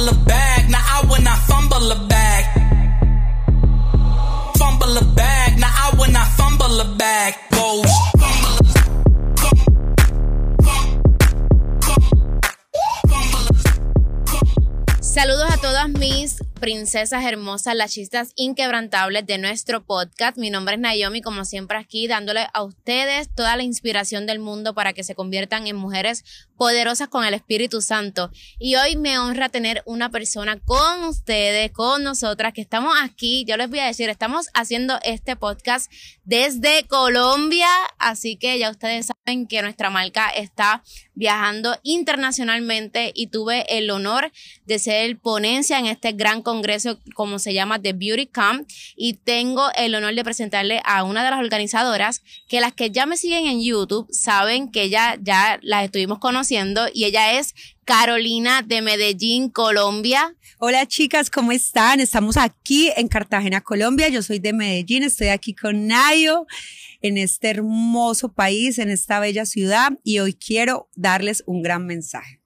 fumble the bag. Now I when I fumble the bag. Fumble the bag. Now I when I fumble the bag. Goes. Saludos a todas mis princesas hermosas, las chistas inquebrantables de nuestro podcast. Mi nombre es Naomi, como siempre aquí, dándole a ustedes toda la inspiración del mundo para que se conviertan en mujeres poderosas con el Espíritu Santo. Y hoy me honra tener una persona con ustedes, con nosotras, que estamos aquí. Yo les voy a decir, estamos haciendo este podcast desde Colombia, así que ya ustedes saben que nuestra marca está viajando internacionalmente y tuve el honor de ser ponencia en este gran congreso, como se llama, The Beauty Camp, y tengo el honor de presentarle a una de las organizadoras, que las que ya me siguen en YouTube saben que ya, ya las estuvimos conociendo, y ella es Carolina de Medellín, Colombia. Hola chicas, ¿cómo están? Estamos aquí en Cartagena, Colombia. Yo soy de Medellín, estoy aquí con Nayo en este hermoso país, en esta bella ciudad y hoy quiero darles un gran mensaje.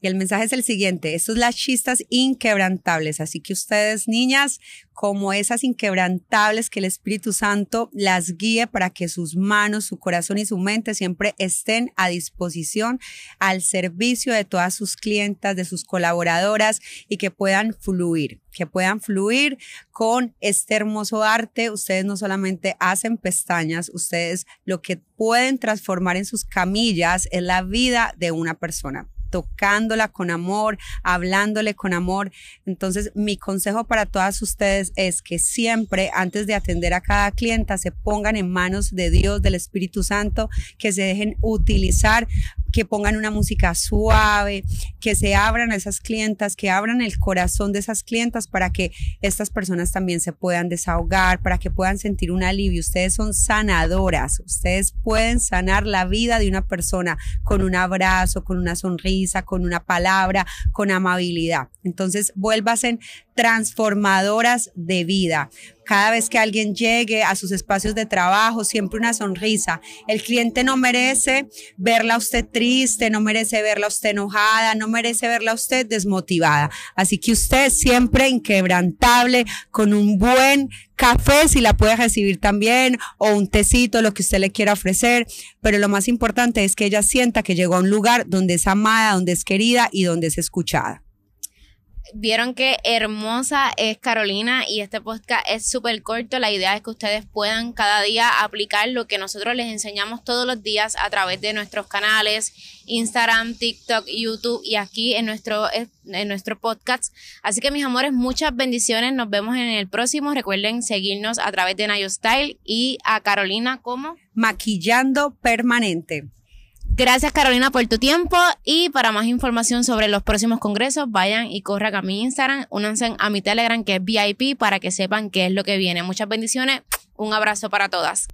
Y el mensaje es el siguiente, estos son las chistas inquebrantables, así que ustedes niñas, como esas inquebrantables que el Espíritu Santo las guíe para que sus manos, su corazón y su mente siempre estén a disposición al servicio de todas sus clientas, de sus colaboradoras y que puedan fluir, que puedan fluir con este hermoso arte. Ustedes no solamente hacen pestañas, ustedes lo que pueden transformar en sus camillas es la vida de una persona tocándola con amor, hablándole con amor. Entonces, mi consejo para todas ustedes es que siempre, antes de atender a cada clienta, se pongan en manos de Dios, del Espíritu Santo, que se dejen utilizar que pongan una música suave, que se abran a esas clientas, que abran el corazón de esas clientas para que estas personas también se puedan desahogar, para que puedan sentir un alivio. Ustedes son sanadoras, ustedes pueden sanar la vida de una persona con un abrazo, con una sonrisa, con una palabra, con amabilidad. Entonces, vuélvasen transformadoras de vida. Cada vez que alguien llegue a sus espacios de trabajo, siempre una sonrisa. El cliente no merece verla a usted triste, no merece verla a usted enojada, no merece verla a usted desmotivada. Así que usted siempre inquebrantable, con un buen café, si la puede recibir también, o un tecito, lo que usted le quiera ofrecer. Pero lo más importante es que ella sienta que llegó a un lugar donde es amada, donde es querida y donde es escuchada vieron que hermosa es Carolina y este podcast es súper corto. La idea es que ustedes puedan cada día aplicar lo que nosotros les enseñamos todos los días a través de nuestros canales, Instagram, TikTok, YouTube y aquí en nuestro, en nuestro podcast. Así que mis amores, muchas bendiciones. Nos vemos en el próximo. Recuerden seguirnos a través de Nayo Style y a Carolina como Maquillando Permanente. Gracias Carolina por tu tiempo y para más información sobre los próximos congresos vayan y corran a mi Instagram, únanse a mi Telegram que es VIP para que sepan qué es lo que viene. Muchas bendiciones, un abrazo para todas.